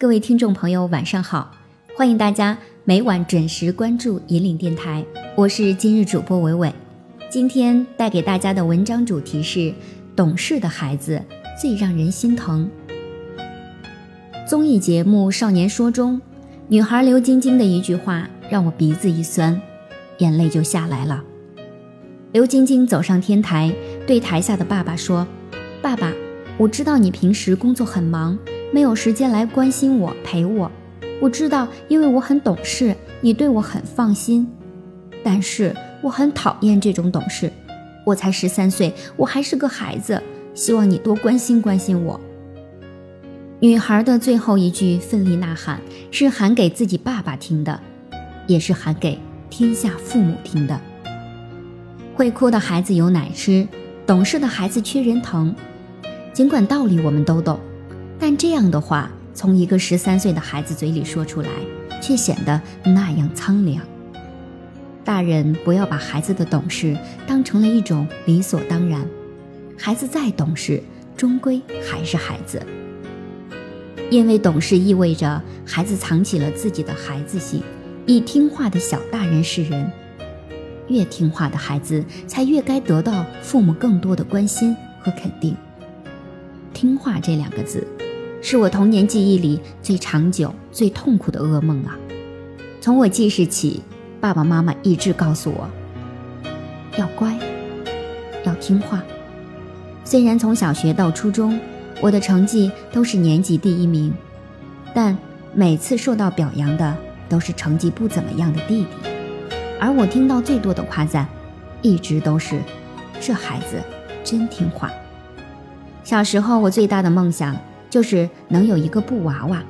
各位听众朋友，晚上好！欢迎大家每晚准时关注引领电台，我是今日主播伟伟。今天带给大家的文章主题是：懂事的孩子最让人心疼。综艺节目《少年说》中，女孩刘晶晶的一句话让我鼻子一酸，眼泪就下来了。刘晶晶走上天台，对台下的爸爸说：“爸爸，我知道你平时工作很忙。”没有时间来关心我陪我，我知道，因为我很懂事，你对我很放心。但是我很讨厌这种懂事。我才十三岁，我还是个孩子，希望你多关心关心我。女孩的最后一句奋力呐喊，是喊给自己爸爸听的，也是喊给天下父母听的。会哭的孩子有奶吃，懂事的孩子缺人疼。尽管道理我们都懂。但这样的话从一个十三岁的孩子嘴里说出来，却显得那样苍凉。大人不要把孩子的懂事当成了一种理所当然，孩子再懂事，终归还是孩子。因为懂事意味着孩子藏起了自己的孩子性，以听话的小大人示人。越听话的孩子，才越该得到父母更多的关心和肯定。听话这两个字。是我童年记忆里最长久、最痛苦的噩梦啊！从我记事起，爸爸妈妈一直告诉我，要乖，要听话。虽然从小学到初中，我的成绩都是年级第一名，但每次受到表扬的都是成绩不怎么样的弟弟，而我听到最多的夸赞，一直都是这孩子真听话。小时候，我最大的梦想。就是能有一个布娃娃。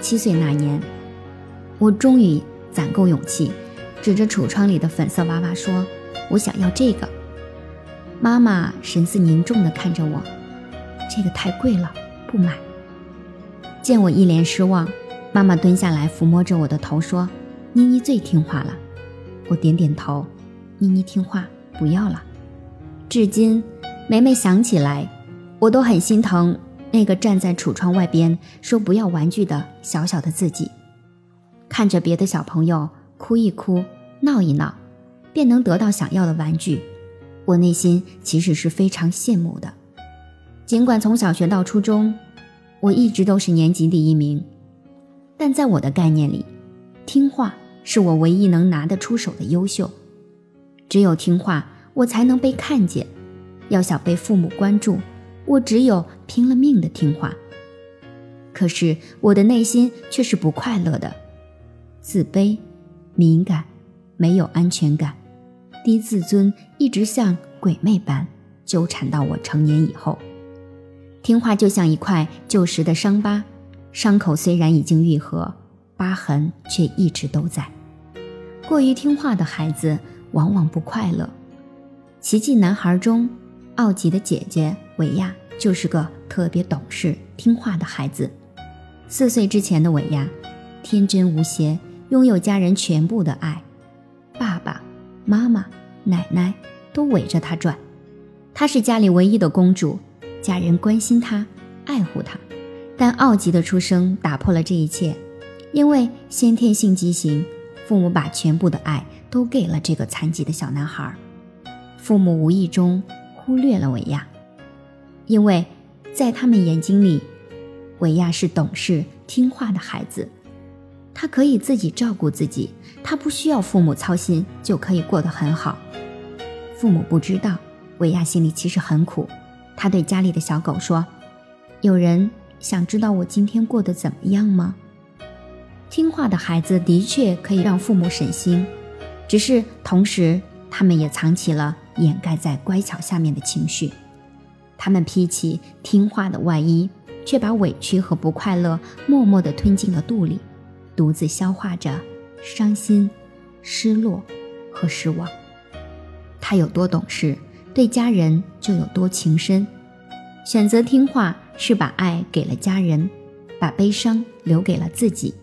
七岁那年，我终于攒够勇气，指着橱窗里的粉色娃娃说：“我想要这个。”妈妈神色凝重地看着我：“这个太贵了，不买。”见我一脸失望，妈妈蹲下来抚摸着我的头说：“妮妮最听话了。”我点点头：“妮妮听话，不要了。”至今，每每想起来，我都很心疼。那个站在橱窗外边说不要玩具的小小的自己，看着别的小朋友哭一哭、闹一闹，便能得到想要的玩具，我内心其实是非常羡慕的。尽管从小学到初中，我一直都是年级第一名，但在我的概念里，听话是我唯一能拿得出手的优秀。只有听话，我才能被看见。要想被父母关注。我只有拼了命的听话，可是我的内心却是不快乐的，自卑、敏感、没有安全感、低自尊，一直像鬼魅般纠缠到我成年以后。听话就像一块旧时的伤疤，伤口虽然已经愈合，疤痕却一直都在。过于听话的孩子往往不快乐。奇迹男孩中，奥吉的姐姐维亚。就是个特别懂事、听话的孩子。四岁之前的伟亚，天真无邪，拥有家人全部的爱，爸爸妈妈、奶奶都围着他转。她是家里唯一的公主，家人关心她、爱护她。但奥吉的出生打破了这一切，因为先天性畸形，父母把全部的爱都给了这个残疾的小男孩。父母无意中忽略了伟亚。因为，在他们眼睛里，维亚是懂事听话的孩子，他可以自己照顾自己，他不需要父母操心就可以过得很好。父母不知道，维亚心里其实很苦。他对家里的小狗说：“有人想知道我今天过得怎么样吗？”听话的孩子的确可以让父母省心，只是同时，他们也藏起了掩盖在乖巧下面的情绪。他们披起听话的外衣，却把委屈和不快乐默默地吞进了肚里，独自消化着伤心、失落和失望。他有多懂事，对家人就有多情深。选择听话是把爱给了家人，把悲伤留给了自己。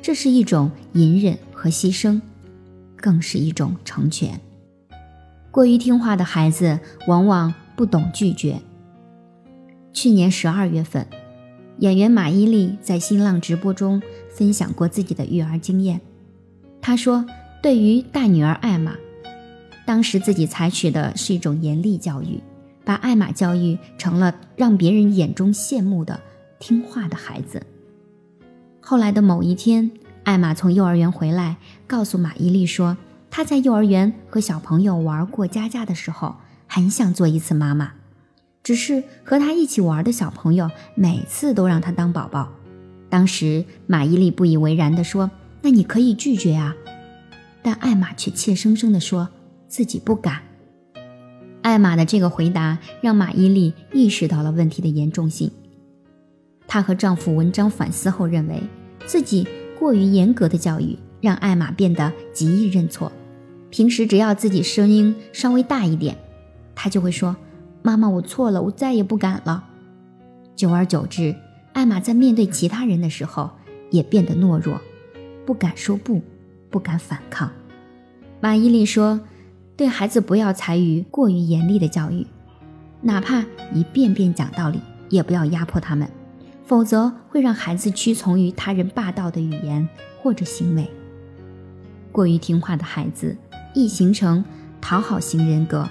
这是一种隐忍和牺牲，更是一种成全。过于听话的孩子往往不懂拒绝。去年十二月份，演员马伊琍在新浪直播中分享过自己的育儿经验。她说：“对于大女儿艾玛，当时自己采取的是一种严厉教育，把艾玛教育成了让别人眼中羡慕的听话的孩子。后来的某一天，艾玛从幼儿园回来，告诉马伊琍说，她在幼儿园和小朋友玩过家家的时候，很想做一次妈妈。”只是和他一起玩的小朋友每次都让他当宝宝，当时马伊琍不以为然地说：“那你可以拒绝啊。”但艾玛却怯生生地说自己不敢。艾玛的这个回答让马伊琍意识到了问题的严重性。她和丈夫文章反思后认为，自己过于严格的教育让艾玛变得极易认错。平时只要自己声音稍微大一点，她就会说。妈妈，我错了，我再也不敢了。久而久之，艾玛在面对其他人的时候也变得懦弱，不敢说不，不敢反抗。马伊琍说：“对孩子不要采取过于严厉的教育，哪怕一遍遍讲道理，也不要压迫他们，否则会让孩子屈从于他人霸道的语言或者行为。过于听话的孩子易形成讨好型人格。”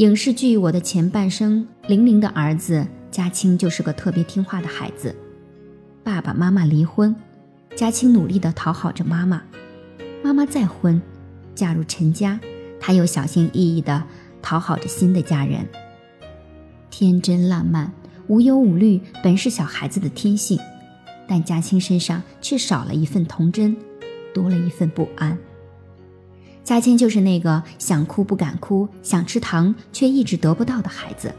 影视剧《我的前半生》，玲玲的儿子嘉青就是个特别听话的孩子。爸爸妈妈离婚，嘉青努力地讨好着妈妈。妈妈再婚，嫁入陈家，他又小心翼翼地讨好着新的家人。天真烂漫、无忧无虑，本是小孩子的天性，但嘉青身上却少了一份童真，多了一份不安。嘉青就是那个想哭不敢哭、想吃糖却一直得不到的孩子。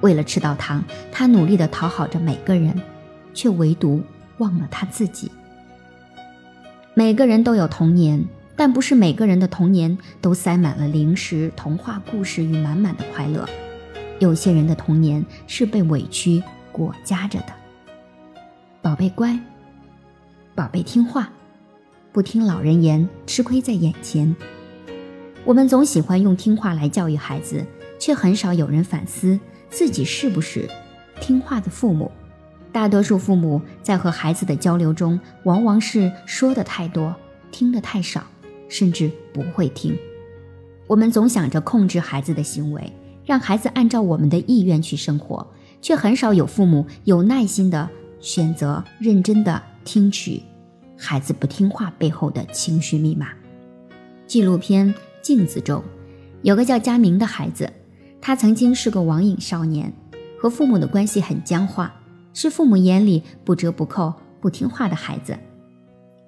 为了吃到糖，他努力地讨好着每个人，却唯独忘了他自己。每个人都有童年，但不是每个人的童年都塞满了零食、童话故事与满满的快乐。有些人的童年是被委屈裹夹着的。宝贝乖，宝贝听话。不听老人言，吃亏在眼前。我们总喜欢用听话来教育孩子，却很少有人反思自己是不是听话的父母。大多数父母在和孩子的交流中，往往是说的太多，听的太少，甚至不会听。我们总想着控制孩子的行为，让孩子按照我们的意愿去生活，却很少有父母有耐心的选择，认真的听取。孩子不听话背后的情绪密码。纪录片《镜子》中，有个叫佳明的孩子，他曾经是个网瘾少年，和父母的关系很僵化，是父母眼里不折不扣、不听话的孩子。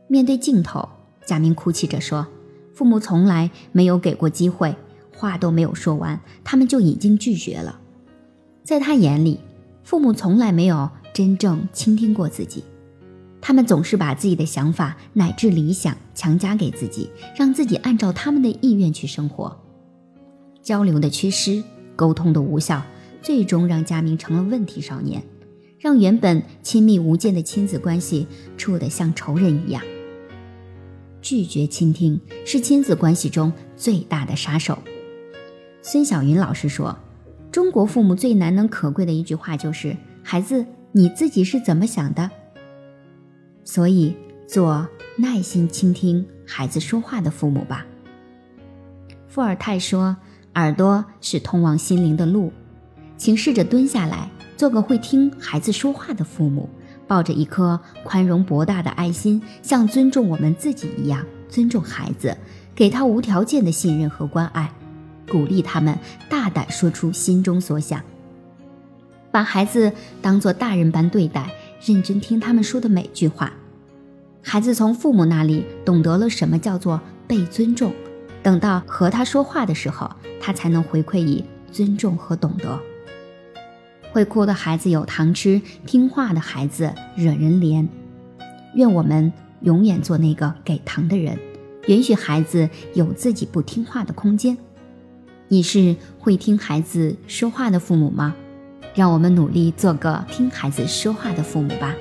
面对镜头，佳明哭泣着说：“父母从来没有给过机会，话都没有说完，他们就已经拒绝了。在他眼里，父母从来没有真正倾听过自己。”他们总是把自己的想法乃至理想强加给自己，让自己按照他们的意愿去生活。交流的缺失，沟通的无效，最终让佳明成了问题少年，让原本亲密无间的亲子关系处得像仇人一样。拒绝倾听是亲子关系中最大的杀手。孙晓云老师说：“中国父母最难能可贵的一句话就是‘孩子，你自己是怎么想的’。”所以，做耐心倾听孩子说话的父母吧。伏尔泰说：“耳朵是通往心灵的路。”请试着蹲下来，做个会听孩子说话的父母，抱着一颗宽容博大的爱心，像尊重我们自己一样尊重孩子，给他无条件的信任和关爱，鼓励他们大胆说出心中所想，把孩子当做大人般对待。认真听他们说的每句话，孩子从父母那里懂得了什么叫做被尊重。等到和他说话的时候，他才能回馈以尊重和懂得。会哭的孩子有糖吃，听话的孩子惹人怜。愿我们永远做那个给糖的人，允许孩子有自己不听话的空间。你是会听孩子说话的父母吗？让我们努力做个听孩子说话的父母吧。